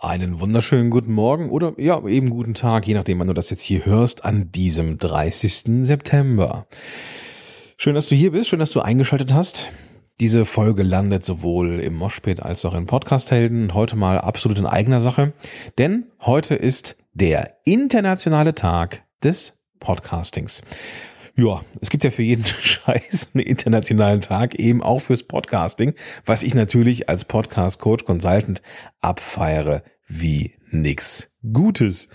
Einen wunderschönen guten Morgen oder ja, eben guten Tag, je nachdem, wann du das jetzt hier hörst, an diesem 30. September. Schön, dass du hier bist, schön, dass du eingeschaltet hast. Diese Folge landet sowohl im Moshpit als auch in Podcast-Helden. Heute mal absolut in eigener Sache, denn heute ist der internationale Tag des Podcastings. Ja, es gibt ja für jeden Scheiß einen internationalen Tag, eben auch fürs Podcasting, was ich natürlich als Podcast Coach Consultant abfeiere wie nix Gutes.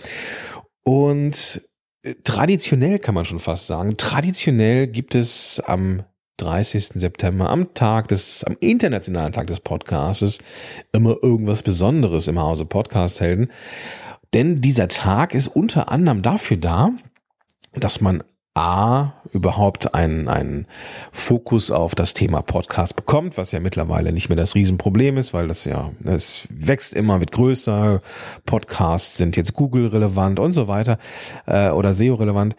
Und äh, traditionell kann man schon fast sagen, traditionell gibt es am 30. September, am Tag des, am internationalen Tag des Podcastes, immer irgendwas Besonderes im Hause Podcast-Helden. Denn dieser Tag ist unter anderem dafür da, dass man A, überhaupt einen, einen Fokus auf das Thema Podcast bekommt, was ja mittlerweile nicht mehr das Riesenproblem ist, weil das ja, es wächst immer, wird größer, Podcasts sind jetzt Google relevant und so weiter äh, oder SEO relevant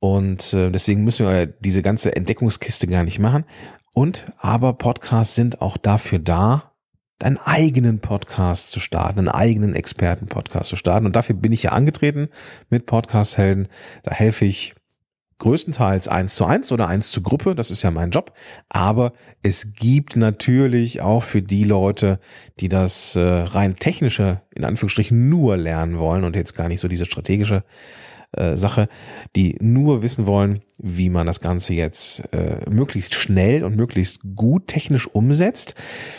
und äh, deswegen müssen wir diese ganze Entdeckungskiste gar nicht machen. Und aber Podcasts sind auch dafür da, einen eigenen Podcast zu starten, einen eigenen Experten-Podcast zu starten. Und dafür bin ich ja angetreten mit Podcast-Helden, da helfe ich größtenteils eins zu eins oder eins zu Gruppe, das ist ja mein Job. Aber es gibt natürlich auch für die Leute, die das äh, rein technische, in Anführungsstrichen, nur lernen wollen und jetzt gar nicht so diese strategische äh, Sache, die nur wissen wollen, wie man das Ganze jetzt äh, möglichst schnell und möglichst gut technisch umsetzt.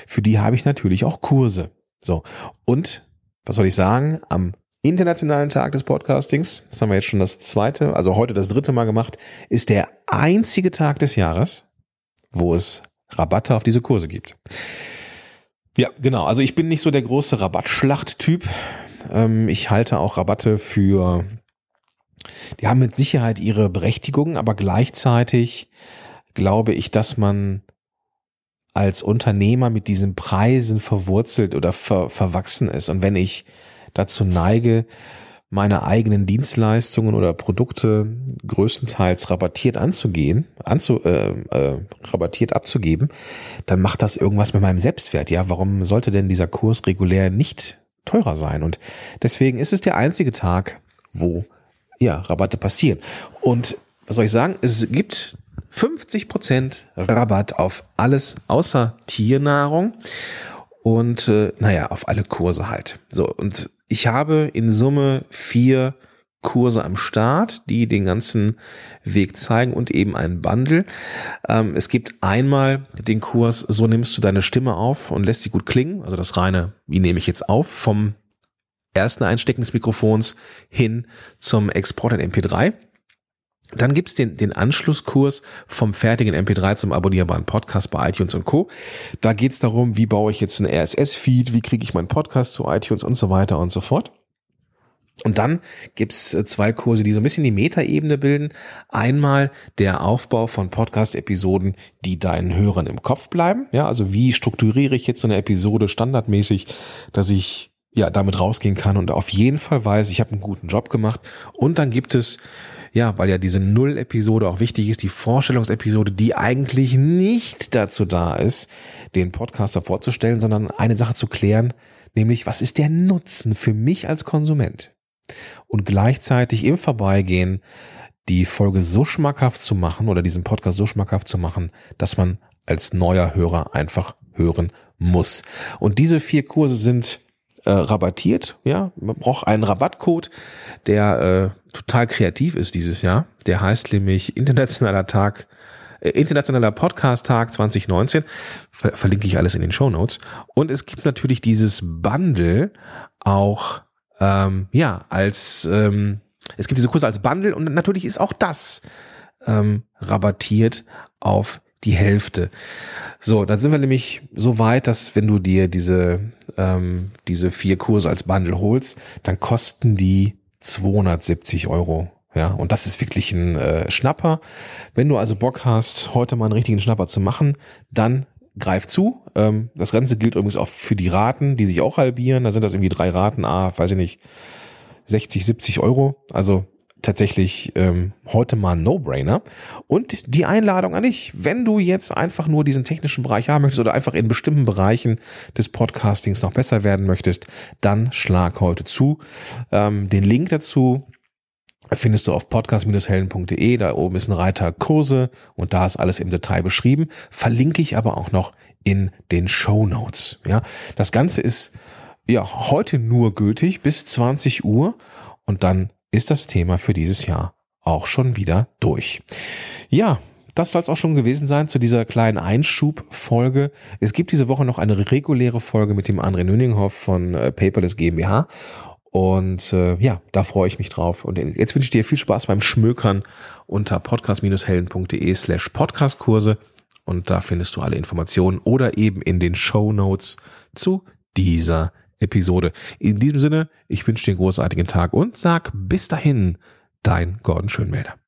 Für die habe ich natürlich auch Kurse. So. Und was soll ich sagen? Am Internationalen Tag des Podcastings, das haben wir jetzt schon das zweite, also heute das dritte Mal gemacht, ist der einzige Tag des Jahres, wo es Rabatte auf diese Kurse gibt. Ja, genau. Also ich bin nicht so der große Rabattschlacht-Typ. Ähm, ich halte auch Rabatte für, die haben mit Sicherheit ihre Berechtigung, aber gleichzeitig glaube ich, dass man als Unternehmer mit diesen Preisen verwurzelt oder ver, verwachsen ist. Und wenn ich dazu neige, meine eigenen Dienstleistungen oder Produkte größtenteils rabattiert anzugehen, anzu, äh, äh, rabattiert abzugeben, dann macht das irgendwas mit meinem Selbstwert. Ja, warum sollte denn dieser Kurs regulär nicht teurer sein? Und deswegen ist es der einzige Tag, wo ja Rabatte passieren. Und was soll ich sagen? Es gibt 50 Prozent Rabatt auf alles außer Tiernahrung und äh, naja, auf alle Kurse halt. So, und ich habe in Summe vier Kurse am Start, die den ganzen Weg zeigen und eben einen Bundle. Ähm, es gibt einmal den Kurs, so nimmst du deine Stimme auf und lässt sie gut klingen. Also das reine, wie nehme ich jetzt auf, vom ersten Einstecken des Mikrofons hin zum Export in MP3. Dann gibt's den, den Anschlusskurs vom fertigen MP3 zum abonnierbaren Podcast bei iTunes und Co. Da geht's darum, wie baue ich jetzt einen RSS-Feed, wie kriege ich meinen Podcast zu iTunes und so weiter und so fort. Und dann gibt's äh, zwei Kurse, die so ein bisschen die Metaebene bilden. Einmal der Aufbau von Podcast-Episoden, die deinen Hörern im Kopf bleiben. Ja, also wie strukturiere ich jetzt so eine Episode standardmäßig, dass ich ja damit rausgehen kann und auf jeden Fall weiß, ich habe einen guten Job gemacht. Und dann gibt es ja, weil ja diese Null-Episode auch wichtig ist, die Vorstellungsepisode, die eigentlich nicht dazu da ist, den Podcaster vorzustellen, sondern eine Sache zu klären, nämlich was ist der Nutzen für mich als Konsument? Und gleichzeitig im Vorbeigehen die Folge so schmackhaft zu machen oder diesen Podcast so schmackhaft zu machen, dass man als neuer Hörer einfach hören muss. Und diese vier Kurse sind äh, rabattiert, ja, man braucht einen Rabattcode, der äh, total kreativ ist dieses Jahr. Der heißt nämlich Internationaler Tag, äh, Internationaler Podcast Tag 2019. Ver verlinke ich alles in den Show Notes. Und es gibt natürlich dieses Bundle auch, ähm, ja, als, ähm, es gibt diese Kurse als Bundle und natürlich ist auch das ähm, rabattiert auf die Hälfte. So, dann sind wir nämlich so weit, dass wenn du dir diese, ähm, diese vier Kurse als Bundle holst, dann kosten die 270 Euro. Ja, und das ist wirklich ein äh, Schnapper. Wenn du also Bock hast, heute mal einen richtigen Schnapper zu machen, dann greif zu. Ähm, das Ganze gilt übrigens auch für die Raten, die sich auch halbieren. Da sind das irgendwie drei Raten, ah, weiß ich nicht, 60, 70 Euro. Also tatsächlich ähm, heute mal ein No-Brainer. Und die Einladung an dich, wenn du jetzt einfach nur diesen technischen Bereich haben möchtest oder einfach in bestimmten Bereichen des Podcastings noch besser werden möchtest, dann schlag heute zu. Ähm, den Link dazu findest du auf podcast-helden.de. Da oben ist ein Reiter Kurse und da ist alles im Detail beschrieben. Verlinke ich aber auch noch in den Show Notes. Ja, das Ganze ist ja heute nur gültig bis 20 Uhr und dann ist das Thema für dieses Jahr auch schon wieder durch. Ja, das soll es auch schon gewesen sein zu dieser kleinen Einschubfolge. Es gibt diese Woche noch eine reguläre Folge mit dem André Nüninghoff von äh, Paperless GmbH und äh, ja, da freue ich mich drauf. Und jetzt wünsche ich dir viel Spaß beim Schmökern unter podcast-helden.de slash podcastkurse. Und da findest du alle Informationen oder eben in den Show Notes zu dieser Episode. In diesem Sinne, ich wünsche dir einen großartigen Tag und sag bis dahin, dein Gordon Schönmelder.